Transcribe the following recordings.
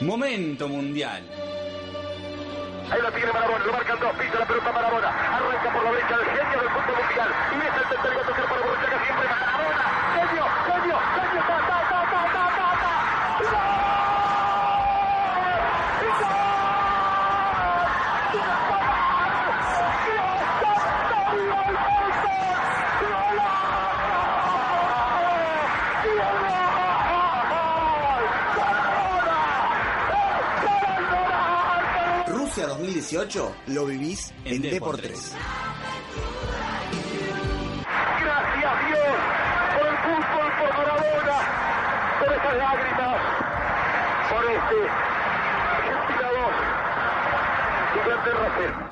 Momento mundial. Ahí lo tiene Marabona, lo marcan dos, pisa la pelota Marabona, arranca por la derecha del 2018 lo vivís en, En D por D por 3. Gracias Dios por el fútbol, por Maradona, por esas lágrimas, por este Argentina 2, Inglaterra 0.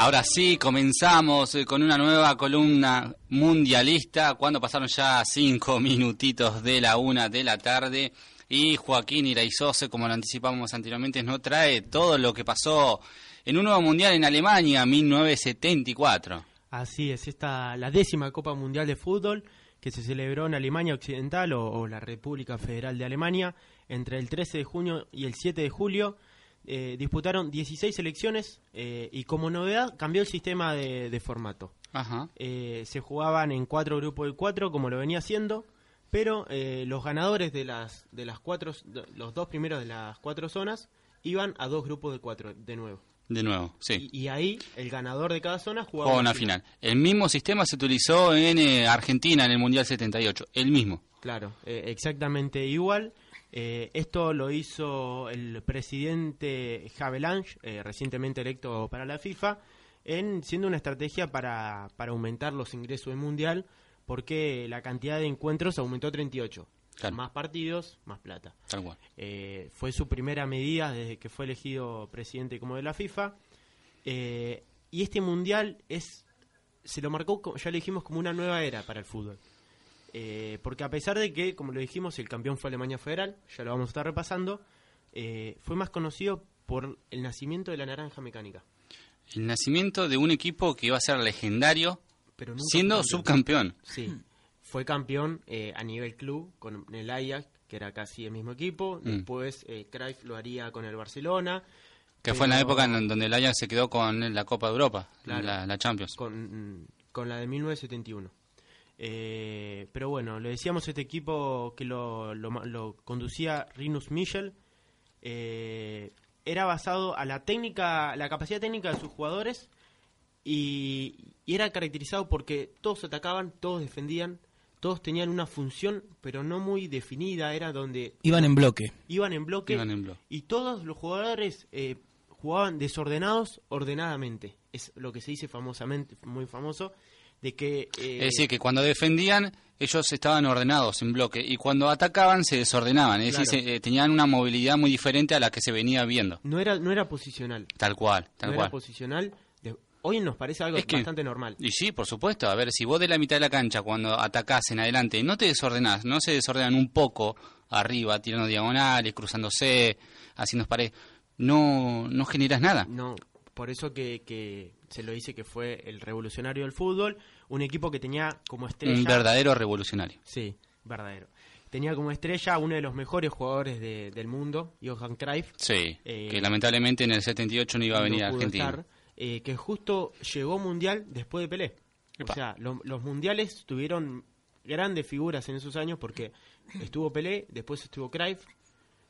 Ahora sí, comenzamos eh, con una nueva columna mundialista, cuando pasaron ya cinco minutitos de la una de la tarde. Y Joaquín Iraizose, como lo anticipamos anteriormente, nos trae todo lo que pasó en un nuevo mundial en Alemania, 1974. Así es, esta la décima Copa Mundial de Fútbol que se celebró en Alemania Occidental o, o la República Federal de Alemania entre el 13 de junio y el 7 de julio. Eh, disputaron 16 selecciones eh, y como novedad cambió el sistema de, de formato. Ajá. Eh, se jugaban en cuatro grupos de cuatro como lo venía haciendo, pero eh, los ganadores de las de las cuatro, de- los dos primeros de las cuatro zonas iban a dos grupos de cuatro de nuevo. De nuevo, sí. Y, y ahí el ganador de cada zona jugaba una final. El mismo sistema se utilizó en eh, Argentina en el Mundial 78. El mismo. Claro, eh, exactamente igual. Eh, esto lo hizo el presidente Havelange, eh, recientemente electo para la FIFA, en siendo una estrategia para, para aumentar los ingresos del mundial, porque la cantidad de encuentros aumentó 38. Claro. Más partidos, más plata. Tal cual. Eh, fue su primera medida desde que fue elegido presidente como de la FIFA. Eh, y este mundial es se lo marcó, ya lo dijimos, como una nueva era para el fútbol. Eh, porque a pesar de que, como lo dijimos, el campeón fue Alemania Federal, ya lo vamos a estar repasando, eh, fue más conocido por el nacimiento de la naranja mecánica. El nacimiento de un equipo que iba a ser legendario, Pero nunca siendo subcampeón. Sí, fue campeón eh, a nivel club con el Ajax, que era casi el mismo equipo. Mm. Después eh, Cruyff lo haría con el Barcelona. Que fue en la época en donde el Ajax se quedó con la Copa de Europa, Claro. la, la Champions. con, con la de 1971. Eh, pero bueno, le decíamos este equipo que lo, lo, ma- lo conducía Rinus Michel. eh, era basado a la técnica, la capacidad técnica de sus jugadores y, y era caracterizado porque todos atacaban, todos defendían, todos tenían una función, pero no muy definida. Era donde Iban en bloque. iban en bloque Iban en bloque. y todos los jugadores eh, jugaban desordenados ordenadamente. Es lo que se dice famosamente, muy famoso, de que... eh, Es decir, que cuando defendían, ellos estaban ordenados en bloque, y cuando atacaban, se desordenaban. Es decir, se- eh, tenían una movilidad muy diferente a la que se venía viendo. no era no era posicional. Tal cual, tal no cual. era posicional. De- hoy nos parece algo Es que- bastante normal. Y sí, por supuesto. A ver, si vos de la mitad de la cancha, cuando atacás en adelante, no te desordenás, no se desordenan un poco arriba, tirando diagonales, cruzándose, haciendo paredes, no, no generas nada. No, por eso que, que se lo dice que fue el revolucionario del fútbol, un equipo que tenía como estrella... Un verdadero revolucionario. Sí, verdadero. Tenía como estrella uno de los mejores jugadores de- del mundo, Johan Cruyff. Sí, Eh, que lamentablemente en el 78 no iba a venir a Argentina. estar, eh, que justo llegó mundial después de Pelé. Epa. O sea, lo- los mundiales tuvieron grandes figuras en esos años porque estuvo Pelé, después estuvo Cruyff,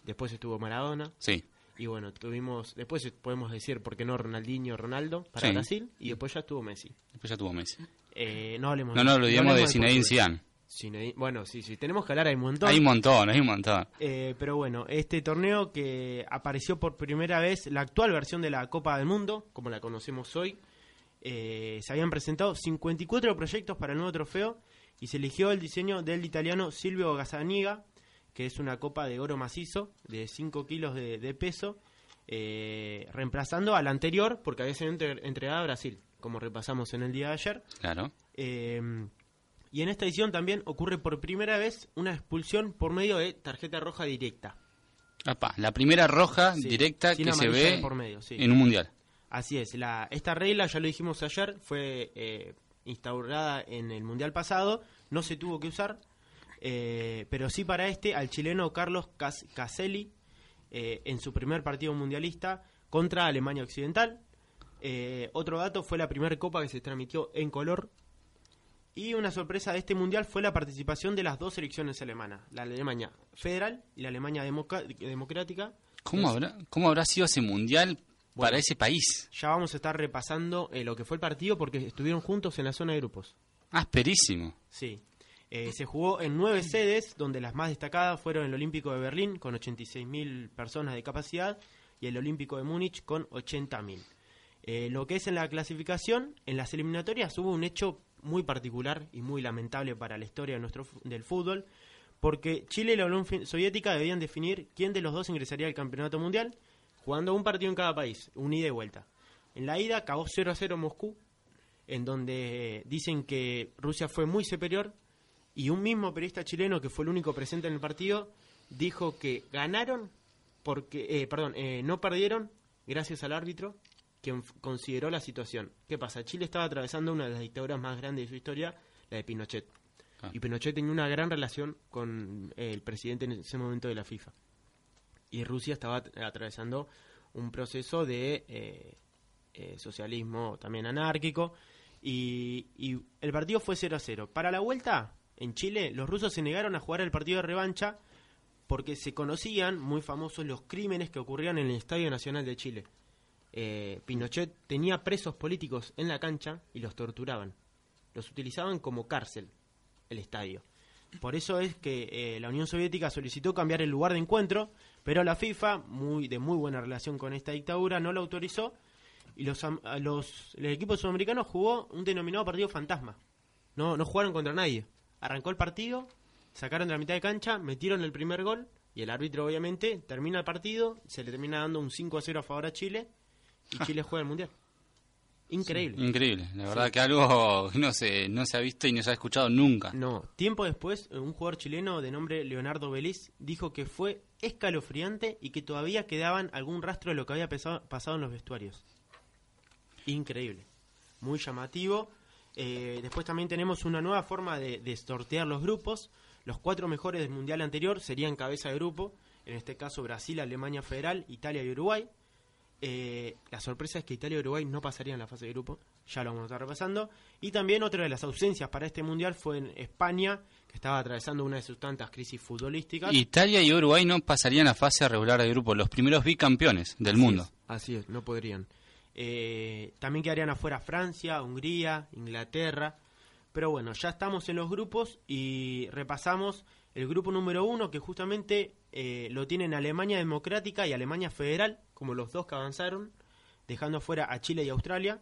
después estuvo Maradona Sí, y bueno, tuvimos después podemos decir por qué no Ronaldinho, Ronaldo para Sí. Brasil y después ya estuvo Messi. después ya tuvo Messi. Eh, no hablemos No, no, olvidemos de hablemos Zinedine portugués. Zidane. Zinedine- bueno, sí, sí, tenemos que hablar hay un montón. Hay un montón, hay un montón. Eh, pero bueno, este torneo que apareció por primera vez, la actual versión de la Copa del Mundo, como la conocemos hoy, eh, se habían presentado 54 proyectos para el nuevo trofeo y se eligió el diseño del italiano Silvio Gazzaniga, que es una copa de oro macizo de 5 kilos de, de peso, eh, reemplazando a la anterior porque había sido entre- entregada a Brasil, como repasamos en el día de ayer. Claro. Eh, y en esta edición también ocurre por primera vez una expulsión por medio de tarjeta roja directa. La primera roja Sí, directa que se ve de por medio, sí. en un mundial. Así es, la, esta regla, ya lo dijimos ayer, fue eh, instaurada en el Mundial pasado, no se tuvo que usar, eh, pero sí para este, al chileno Carlos Cas- Caselli, eh, en su primer partido mundialista contra Alemania Occidental. Eh, otro dato, fue la primera copa que se transmitió en color. Y una sorpresa de este mundial fue la participación de las dos selecciones alemanas, la Alemania federal y la Alemania democrática. ¿Cómo habrá, ¿Cómo habrá sido ese mundial para ese país? Ya vamos a estar repasando lo que fue el partido porque estuvieron juntos en la zona de grupos. Asperísimo. Sí. Eh, se jugó en nueve sedes, donde las más destacadas fueron el Olímpico de Berlín, con 86.000 personas de capacidad, y el Olímpico de Múnich, con 80.000. Eh, lo que es en la clasificación, en las eliminatorias hubo un hecho muy particular y muy lamentable para la historia de nuestro, del fútbol, porque Chile y la Unión Soviética debían definir quién de los dos ingresaría al campeonato mundial, jugando un partido en cada país, un ida y vuelta. En la ida acabó 0 a 0 Moscú, en donde dicen que Rusia fue muy superior y un mismo periodista chileno que fue el único presente en el partido dijo que ganaron porque, eh, perdón, eh, no perdieron gracias al árbitro quien consideró la situación. ¿Qué pasa? Chile estaba atravesando una de las dictaduras más grandes de su historia, la de Pinochet. Ah. Y Pinochet tenía una gran relación con eh, el presidente en ese momento de la FIFA. Y Rusia estaba at- atravesando un proceso de eh, eh, socialismo también anárquico. Y, y el partido fue 0 a 0. Para la vuelta, en Chile, los rusos se negaron a jugar el partido de revancha porque se conocían, muy famosos, los crímenes que ocurrían en el Estadio Nacional de Chile. Eh, Pinochet tenía presos políticos en la cancha y los torturaban. Los utilizaban como cárcel, el estadio. Por eso es que eh, la Unión Soviética solicitó cambiar el lugar de encuentro, pero la FIFA, muy de muy buena relación con esta dictadura, no lo autorizó y los, los, el equipo sudamericano jugó un denominado partido fantasma. No jugaron contra nadie. Arrancó el partido, sacaron de la mitad de cancha, metieron el primer gol y el árbitro obviamente termina el partido, se le termina dando un 5 a 0 a favor a Chile y Chile juega el Mundial. Increíble. Increíble. La verdad que algo no se, no se ha visto y no se ha escuchado nunca. No, tiempo después, un jugador chileno de nombre Leonardo Beliz dijo que fue escalofriante y que todavía quedaban algún rastro de lo que había pesado- pasado en los vestuarios. Increíble, muy llamativo. Eh, después también tenemos una nueva forma de, de sortear los grupos. Los cuatro mejores del mundial anterior serían cabeza de grupo, en este caso Brasil, Alemania Federal, Italia y Uruguay. Eh, la sorpresa es que Italia y Uruguay no pasarían la fase de grupo, ya lo vamos a estar repasando. Y también otra de las ausencias para este mundial fue en España, que estaba atravesando una de sus tantas crisis futbolísticas. Italia y Uruguay no pasarían a fase regular de grupo, los primeros bicampeones del Así mundo. es, así es, no podrían. Eh, también quedarían afuera Francia, Hungría, Inglaterra. Pero bueno, ya estamos en los grupos y repasamos el grupo número uno, que justamente eh, lo tienen Alemania Democrática y Alemania Federal, como los dos que avanzaron, dejando afuera a Chile y Australia.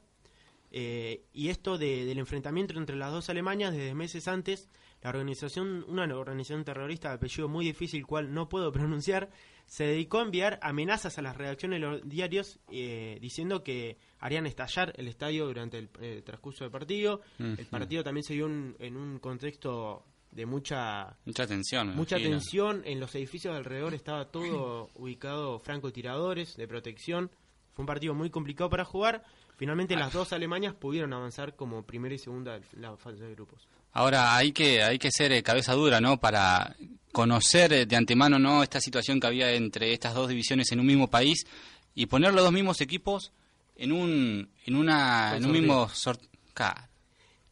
Eh, y esto de- del enfrentamiento entre las dos Alemanias desde meses antes, la organización, una organización terrorista de apellido muy difícil, cual no puedo pronunciar, se dedicó a enviar amenazas a las redacciones de los diarios eh, diciendo que harían estallar el estadio durante el eh, transcurso del partido. El partido también se dio en, en un contexto de mucha Mucha tensión. mucha imagino. tensión en los edificios de alrededor estaba todo ubicado francotiradores de protección fue un partido muy complicado para jugar finalmente las dos Alemanias pudieron avanzar como primera y segunda de la fase de grupos Ahora hay que hay que ser eh, cabeza dura, ¿no? Para conocer eh, de antemano, ¿no? Esta situación que había entre estas dos divisiones en un mismo país y poner los dos mismos equipos en un en una Con en un mismo sorteo.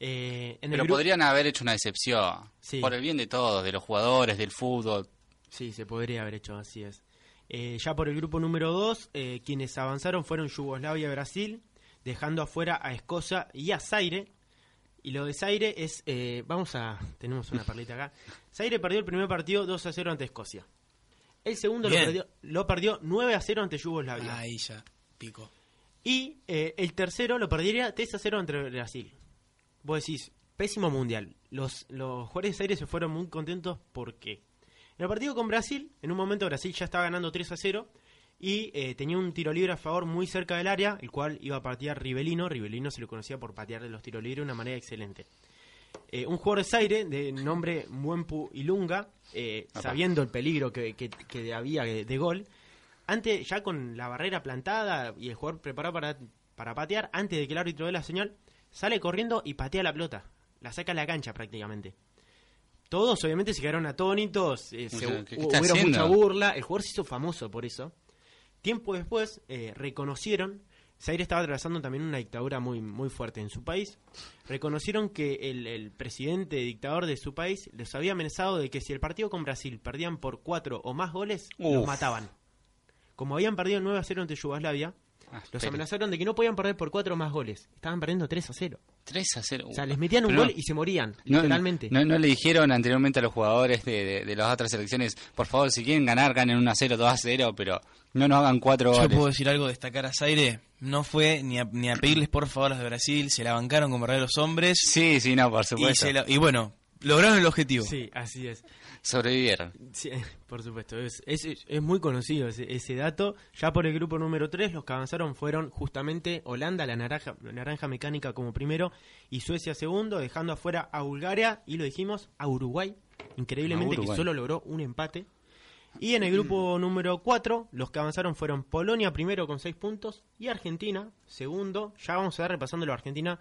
Eh, en Pero podrían haber hecho una excepción Sí. por el bien de todos, de los jugadores, del fútbol. Sí, se podría haber hecho, así es. Eh, ya por el grupo número 2, quienes avanzaron fueron Yugoslavia y Brasil, dejando afuera a Escocia y a Zaire. Y lo de Zaire es, eh, vamos a, tenemos una perlita acá. Zaire perdió el primer partido 2 a 0 ante Escocia. El segundo lo perdió, lo perdió 9 a 0 ante Yugoslavia. Ahí ya, pico. Y eh, el tercero lo perdería 3 a 0 entre Brasil. Vos decís, pésimo mundial. Los, los jugadores de aire se fueron muy contentos porque en el partido con Brasil, en un momento Brasil ya estaba ganando 3 a 0 y eh, tenía un tiro libre a favor muy cerca del área, el cual iba a patear Rivelino. Rivelino se lo conocía por patear de los tiros libres de una manera excelente. Eh, un jugador de Zaire de nombre Muempu Ilunga, eh, sabiendo el peligro que, que- que había de, de gol, antes ya con la barrera plantada y el jugador preparado para, para patear, antes de que el árbitro dé la señal, sale corriendo y patea la pelota. La saca a la cancha prácticamente. Todos obviamente se quedaron atónitos, eh, se- sea, ¿qué- qué hubo mucha burla, el jugador se hizo famoso por eso. Tiempo después eh, reconocieron, Zaire estaba atravesando también una dictadura muy, muy fuerte en su país, reconocieron que el, el presidente dictador de su país les había amenazado de que si el partido con Brasil perdían por cuatro o más goles, los mataban. Como habían perdido 9 a 0 ante Yugoslavia, Ah, los amenazaron de que no podían perder por cuatro más goles. Estaban perdiendo 3 a 0. 3 a 0. O sea, les metían un Pero gol no- y se morían, no- literalmente. No, no le dijeron anteriormente a los jugadores de, de- de las otras selecciones, por favor, si quieren ganar, ganen 1 a 0, 2 a 0, pero no nos hagan 4 Yo goles. puedo decir algo, destacar a Zaire. No fue ni a, ni a pedirles por favor a los de Brasil, se la bancaron como verdaderos hombres. Sí, sí, no, por y, supuesto. se la- y bueno, lograron el objetivo. Sí, así es. Sobrevivieron. Sí, por supuesto, es, es, es muy conocido ese, ese dato. Ya por el grupo número 3, los que avanzaron fueron justamente Holanda, la naranja, la naranja mecánica como primero, y Suecia segundo, dejando afuera a Bulgaria y lo dijimos, a Uruguay, increíblemente A Uruguay. que solo logró un empate. Y en el grupo número 4, los que avanzaron fueron Polonia primero con 6 puntos y Argentina segundo. Ya vamos a ver repasando a Argentina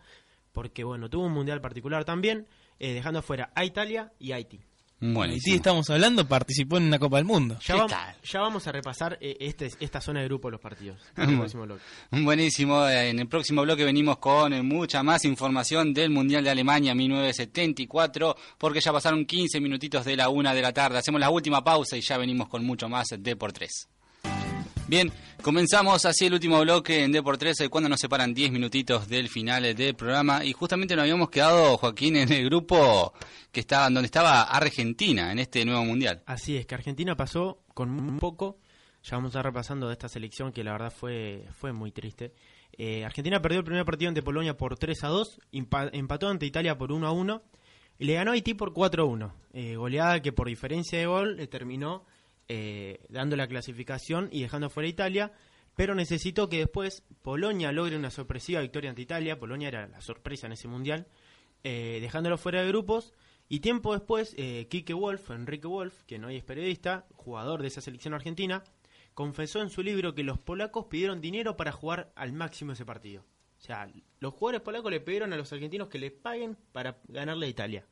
porque bueno, tuvo un mundial particular también, eh, dejando afuera a Italia y Haití. Bueno, Haití, estamos hablando, participó en una Copa del Mundo. Ya, ¿Qué vam- tal? ya vamos a repasar eh, este, esta zona de grupo de los partidos. en el próximo bloque. Buenísimo, eh, en el próximo bloque venimos con eh, mucha más información del Mundial de Alemania 1974, porque ya pasaron 15 minutitos de la una de la tarde. Hacemos la última pausa y ya venimos con mucho más de por tres. Bien, comenzamos así el último bloque en D por 13 cuando nos separan 10 minutitos del final del programa y justamente nos habíamos quedado, Joaquín, en el grupo que estaba, donde estaba Argentina en este nuevo mundial. Así es, que Argentina pasó con un poco. Ya vamos a estar repasando de esta selección que la verdad fue, fue muy triste. Eh, Argentina perdió el primer partido ante Polonia por 3 a 2, impa- empató ante Italia por 1 a 1 y le ganó a Haití por 4 a 1. Eh, goleada que por diferencia de gol le terminó eh, dando la clasificación y dejando fuera a Italia. Pero necesitó que después Polonia logre una sorpresiva victoria ante Italia. Polonia era la sorpresa en ese mundial, eh, dejándolo fuera de grupos. Y tiempo después, eh, Kike Wolf, Enrique Wolf, que hoy es periodista, jugador de esa selección argentina, confesó en su libro que los polacos pidieron dinero para jugar al máximo ese partido. O sea, los jugadores polacos le pidieron a los argentinos que les paguen para ganarle a Italia.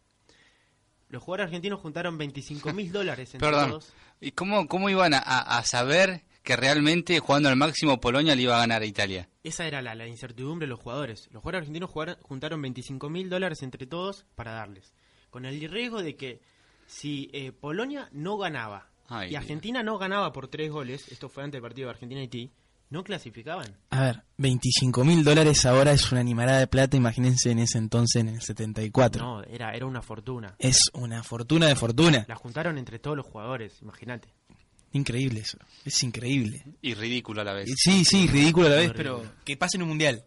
Los jugadores argentinos juntaron 25 mil dólares entre Perdón, todos. ¿y cómo, cómo iban a, saber que realmente jugando al máximo Polonia le iba a ganar a Italia? Esa era la, la incertidumbre de los jugadores. Los jugadores argentinos jugaron- juntaron 25 mil dólares entre todos para darles. Con el riesgo de que si eh, Polonia no ganaba Ay, y Dios. Argentina no ganaba por tres goles, esto fue antes del partido de Argentina-Haití, no clasificaban. A ver, 25 mil dólares ahora es una animalada de plata, imagínense en ese entonces, en el 74. No, era, era una fortuna. Es una fortuna de fortuna. La juntaron entre todos los jugadores, imagínate. Increíble eso, es increíble. Y ridículo a la vez. Sí, sí, ridículo a la vez, pero que pase en un mundial.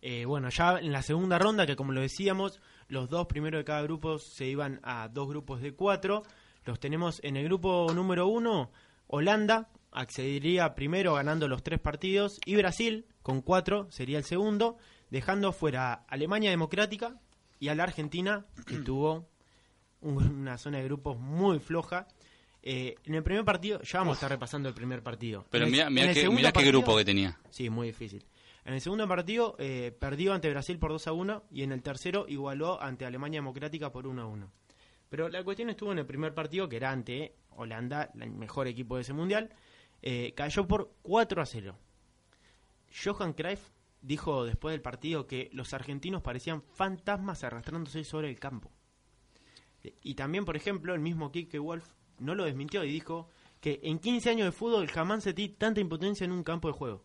Eh, bueno, ya en la segunda ronda, que como lo decíamos, los dos primeros de cada grupo se iban a dos grupos de cuatro. Los tenemos en el grupo número uno, Holanda accedería primero ganando los tres partidos y Brasil con cuatro sería el segundo, dejando fuera a Alemania Democrática y a la Argentina, que tuvo un- una zona de grupos muy floja. Eh, en el primer partido, ya vamos a estar repasando el primer partido. Pero mira, qué, mira qué grupo que tenía. Sí, muy difícil. En el segundo partido eh, perdió ante Brasil por 2 a 1 y en el tercero igualó ante Alemania Democrática por 1 a 1. Pero la cuestión estuvo en el primer partido, que era ante Holanda, el mejor equipo de ese mundial. Eh, cayó por 4 a 0. Johan Cruyff dijo después del partido que los argentinos parecían fantasmas arrastrándose sobre el campo. Y también, por ejemplo, el mismo Kike Wolf no lo desmintió y dijo que en 15 años de fútbol jamás sentí tanta impotencia en un campo de juego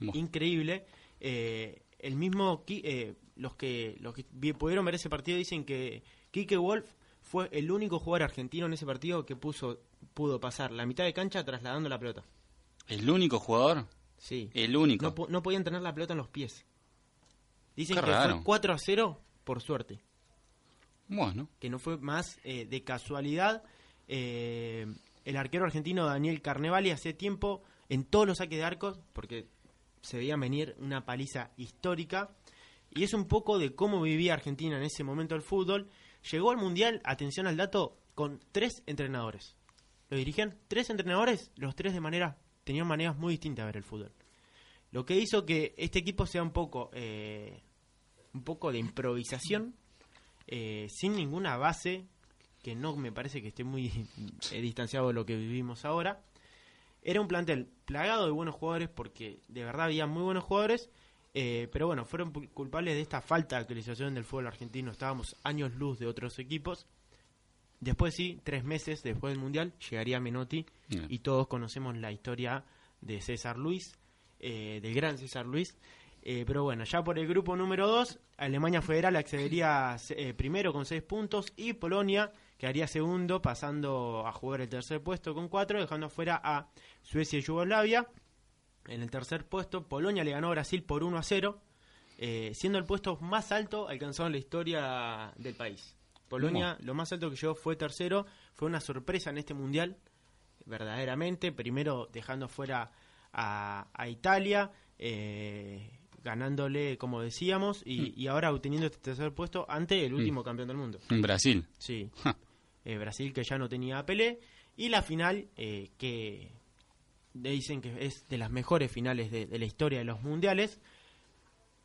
increíble. Eh, el mismo eh, los que los que pudieron ver ese partido dicen que Kike Wolf fue el único jugador argentino en ese partido que puso pudo pasar la mitad de cancha trasladando la pelota. ¿El único jugador? Sí. El único. No, po- no podían tener la pelota en los pies. Dicen Qué que raro. fue 4 a 0 por suerte. Bueno, que no fue más eh, de casualidad. Eh, el arquero argentino Daniel Carnevali hace tiempo en todos los saques de arcos, porque se veía venir una paliza histórica, y es un poco de cómo vivía Argentina en ese momento el fútbol. Llegó al Mundial, atención al dato, con tres entrenadores. Lo dirigían tres entrenadores, los tres de manera, tenían maneras muy distintas de ver el fútbol. Lo que hizo que este equipo sea un poco, eh, un poco de improvisación, eh, sin ninguna base, que no me parece que esté muy eh, distanciado de lo que vivimos ahora. Era un plantel plagado de buenos jugadores porque de verdad había muy buenos jugadores, eh, pero bueno, fueron culpables de esta falta de actualización del fútbol argentino. Estábamos años luz de otros equipos. Después sí, tres meses después del Mundial, llegaría Menotti y todos conocemos la historia de César Luis, eh, del gran César Luis. Eh, pero bueno, ya por el grupo número 2, Alemania Federal accedería eh, primero con 6 puntos y Polonia quedaría segundo pasando a jugar el tercer puesto con 4, dejando afuera a Suecia y Yugoslavia. En el tercer puesto, Polonia le ganó a Brasil por 1 a 0, eh, siendo el puesto más alto alcanzado en la historia del país. Polonia, lo más alto que llegó fue tercero, fue una sorpresa en este mundial, verdaderamente. Primero dejando fuera a, a Italia, eh, ganándole, como decíamos, y, y ahora obteniendo este tercer puesto ante el último campeón del mundo. en Brasil. Sí. Ja. Eh, Brasil que ya no tenía a Pelé. Y la final, eh, que dicen que es de las mejores finales de, de la historia de los mundiales.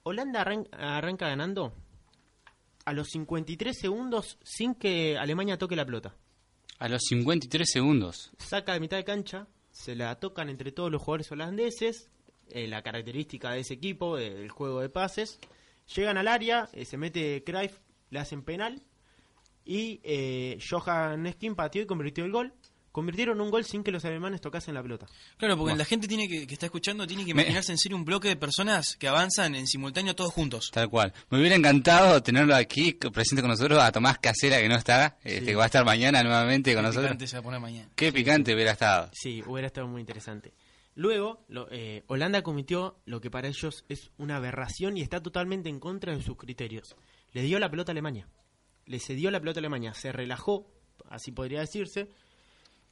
Holanda arran- arranca ganando a los 53 segundos sin que Alemania toque la pelota. A los 53 segundos. Saca de mitad de cancha, se la tocan entre todos los jugadores holandeses, eh, la característica de ese equipo, eh, el juego de pases. Llegan al área, eh, se mete Cruyff, le hacen penal y Johan Skin pateó y convirtió el gol. Convirtieron un gol sin que los alemanes tocasen la pelota. Claro, porque la gente tiene que, que está escuchando tiene que Me- imaginarse en serio un bloque de personas que avanzan en simultáneo todos juntos. Tal cual. Me hubiera encantado tenerlo aquí presente con nosotros a Tomás Casera, que no está, este, que va a estar mañana nuevamente con Qué nosotros. picante se va a poner mañana. Qué picante hubiera estado. Sí, hubiera estado muy interesante. Luego, lo- eh, Holanda cometió lo que para ellos es una aberración y está totalmente en contra de sus criterios. Le dio la pelota a Alemania. Le cedió la pelota a Alemania. Se relajó, así podría decirse.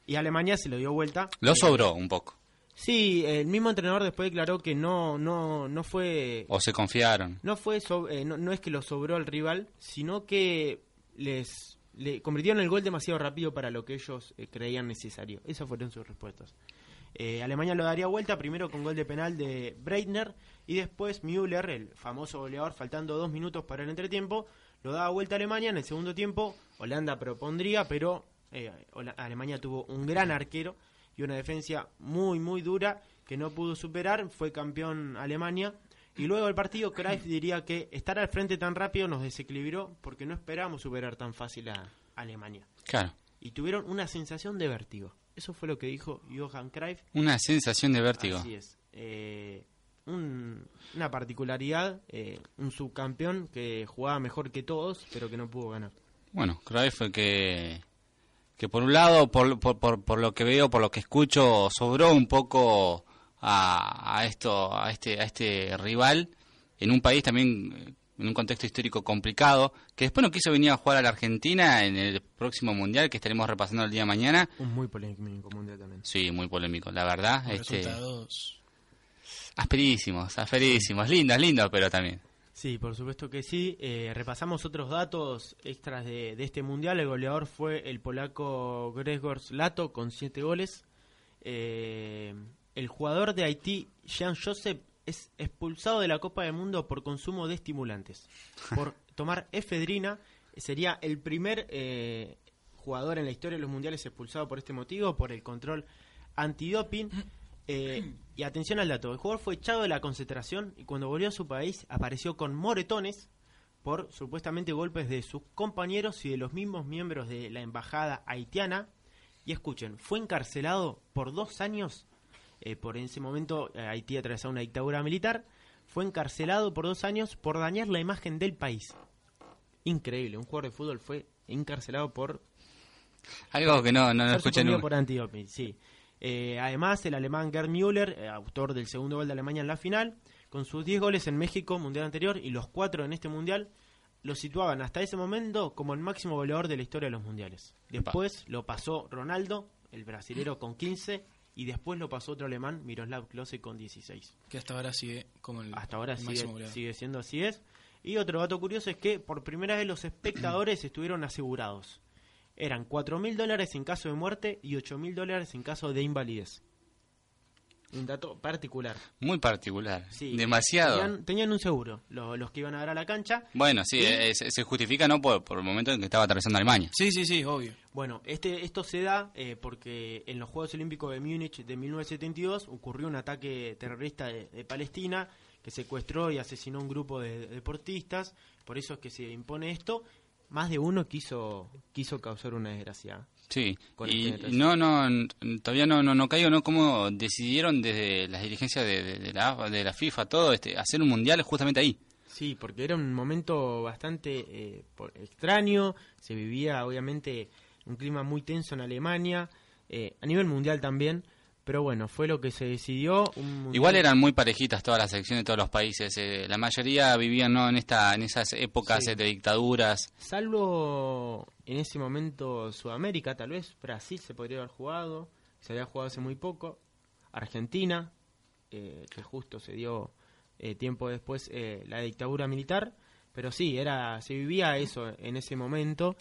Y Alemania se lo dio vuelta. Lo sobró un poco. Sí, el mismo entrenador después declaró que no, no, no fue O se confiaron. no fue so- eh, no, no es que lo sobró al rival, sino que les le convirtieron el gol demasiado rápido para lo que ellos eh, creían necesario. Esas fueron sus respuestas. Eh, Alemania lo daría vuelta primero con gol de penal de Breitner y después Müller, el famoso goleador, faltando dos minutos para el entretiempo, lo daba vuelta a Alemania. En el segundo tiempo, Holanda propondría, pero eh, Alemania tuvo un gran arquero y una defensa muy, muy dura que no pudo superar. Fue campeón Alemania. Y luego el partido, Cruyff diría que estar al frente tan rápido nos desequilibró porque no esperábamos superar tan fácil a Alemania. Claro. Y tuvieron una sensación de vértigo. Eso fue lo que dijo Johan Cruyff. Una sensación de vértigo. Así es. Eh, un- una particularidad, eh, un subcampeón que jugaba mejor que todos, pero que no pudo ganar. Bueno, Cruyff fue que, que por un lado, por, por, por, por lo que veo, por lo que escucho, sobró un poco a, a esto, a este, a este rival en un país también eh, en un contexto histórico complicado, que después no quiso venir a jugar a la Argentina en el próximo mundial que estaremos repasando el día de mañana. Un muy polémico mundial también. Sí, muy polémico, la verdad. Este, resultados. asperísimos, asperísimos, lindos, lindos, pero también. Sí, por supuesto que sí. Eh, repasamos otros datos extras de, de este mundial. El goleador fue el polaco Gregor Lato con siete goles. Eh, el jugador de Haití, Jean Joseph, es expulsado de la Copa del Mundo por consumo de estimulantes. Por tomar efedrina, sería el primer eh, jugador en la historia de los mundiales expulsado por este motivo, por el control antidoping. Eh, y atención al dato, el jugador fue echado de la concentración y cuando volvió a su país apareció con moretones por supuestamente golpes de sus compañeros y de los mismos miembros de la embajada haitiana. Y escuchen, fue encarcelado por dos años, eh, por en ese momento eh, Haití atravesaba una dictadura militar, fue encarcelado por dos años por dañar la imagen del país. Increíble, un jugador de fútbol fue encarcelado por Algo que no, no, escuché nunca. por antidoping, sí. Eh, además, el alemán Gerd Müller, eh, autor del segundo gol de Alemania en la final, con sus 10 goles en México, mundial anterior, y los 4 en este mundial, lo situaban hasta ese momento como el máximo goleador de la historia de los mundiales. Después lo pasó Ronaldo, el brasilero, con 15, y después lo pasó otro alemán, Miroslav Klose, con 16. Que hasta ahora sigue como el Hasta ahora el sigue, máximo goleador. sigue siendo así es. Y otro dato curioso es que por primera vez los espectadores estuvieron asegurados. Eran 4 mil dólares en caso de muerte y 8 mil dólares en caso de invalidez. Un dato particular. Muy particular. Sí, Demasiado. Tenían, tenían un seguro, lo- los que iban a dar a la cancha. Bueno, sí, Y- eh, se, se justifica no por, por el momento en que estaba atravesando Alemania. Sí, sí, sí, obvio. Bueno, este, esto se da eh, porque en los Juegos Olímpicos de Múnich de 1972 ocurrió un ataque terrorista de, de Palestina que secuestró y asesinó a un grupo de, deportistas. Por eso es que se impone esto. Más de uno quiso, quiso causar una desgracia. Sí, y este no, no, todavía no, no, no caigo, ¿no? Cómo decidieron desde las dirigencias de, de- de la, de la FIFA, todo, este, hacer un mundial justamente ahí. Sí, porque era un momento bastante eh, extraño. Se vivía, obviamente, un clima muy tenso en Alemania, eh, a nivel mundial también. Pero bueno, fue lo que se decidió. un Igual eran muy parejitas todas las selecciones de todos los países. eh, la mayoría vivían ¿no? en esta en esas épocas Sí. eh, de dictaduras. Salvo en ese momento Sudamérica, tal vez Brasil se podría haber jugado, se había jugado hace muy poco, Argentina, eh, que justo se dio eh, tiempo después eh, la dictadura militar, pero sí, era se vivía eso en ese momento,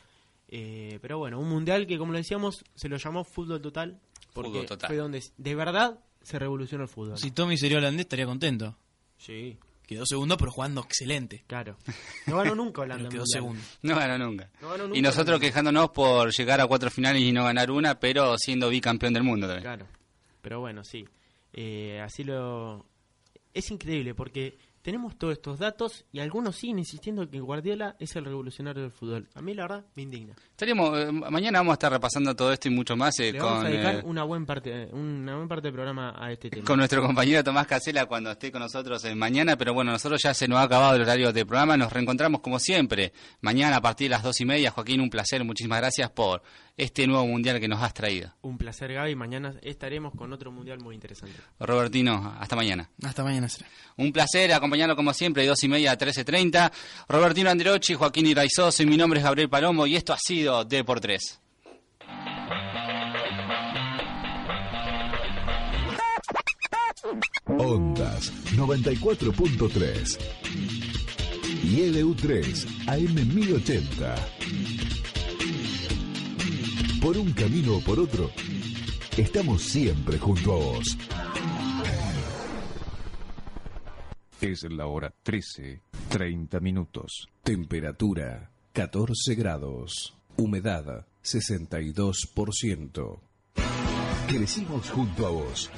eh, pero bueno, un mundial que como lo decíamos se lo llamó fútbol total, porque Fútbol total. fue donde de verdad se revolucionó el fútbol. Si Tommy sería holandés estaría contento. Sí, Quedó segundo, pero jugando excelente. claro. No ganó nunca Holanda. Quedó segundo. No ganó nunca. No ganó nunca y nosotros quejándonos por llegar a cuatro finales y no ganar una, pero siendo bicampeón del mundo también. Claro, pero bueno, sí. Eh, así lo... Es increíble porque tenemos todos estos datos y algunos siguen insistiendo que Guardiola es el revolucionario del fútbol. A mí la verdad me indigna. Estaríamos, eh, mañana vamos a estar repasando todo esto y mucho más eh, Le vamos con, a dedicar eh, una buena parte, una buena parte del programa a este tema. con nuestro compañero Tomás Casela cuando esté con nosotros mañana, pero bueno, nosotros ya se nos ha acabado el horario del programa, nos reencontramos como siempre, mañana a partir de las dos y media, Joaquín, un placer, muchísimas gracias por este nuevo mundial que nos has traído. Un placer Gaby, mañana estaremos con otro mundial muy interesante. Robertino, hasta mañana. Hasta mañana será. Un placer acompañarlo como siempre, de dos y media a 13.30. Robertino Andriochi, Joaquín Iraizoso y mi nombre es Gabriel Palomo y esto ha sido D por 3. Ondas 94.3 y LU3 AM 1080. Por un camino o por otro, estamos siempre junto a vos. Es la hora 13, 30 minutos. Temperatura 14 grados. Humedad 62%. Crecimos junto a vos.